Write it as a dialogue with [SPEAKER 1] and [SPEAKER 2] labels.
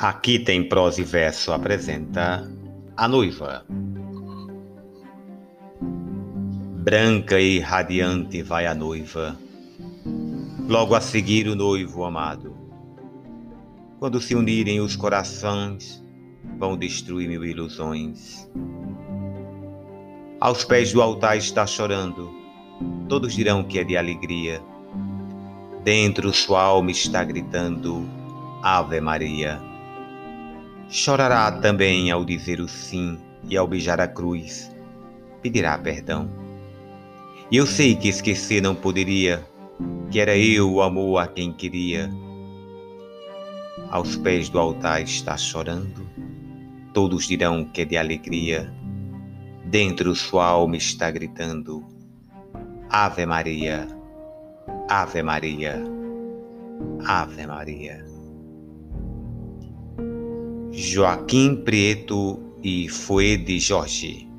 [SPEAKER 1] Aqui tem prosa e verso apresenta a noiva. Branca e radiante vai a noiva, logo a seguir o noivo amado. Quando se unirem os corações, vão destruir mil ilusões. Aos pés do altar está chorando, todos dirão que é de alegria. Dentro sua alma está gritando Ave Maria. Chorará também ao dizer o sim e ao beijar a cruz, pedirá perdão. E eu sei que esquecer não poderia, que era eu o amor a quem queria. Aos pés do altar está chorando, todos dirão que é de alegria. Dentro sua alma está gritando: Ave Maria, Ave Maria, Ave Maria. Joaquim Prieto e Fuede Jorge.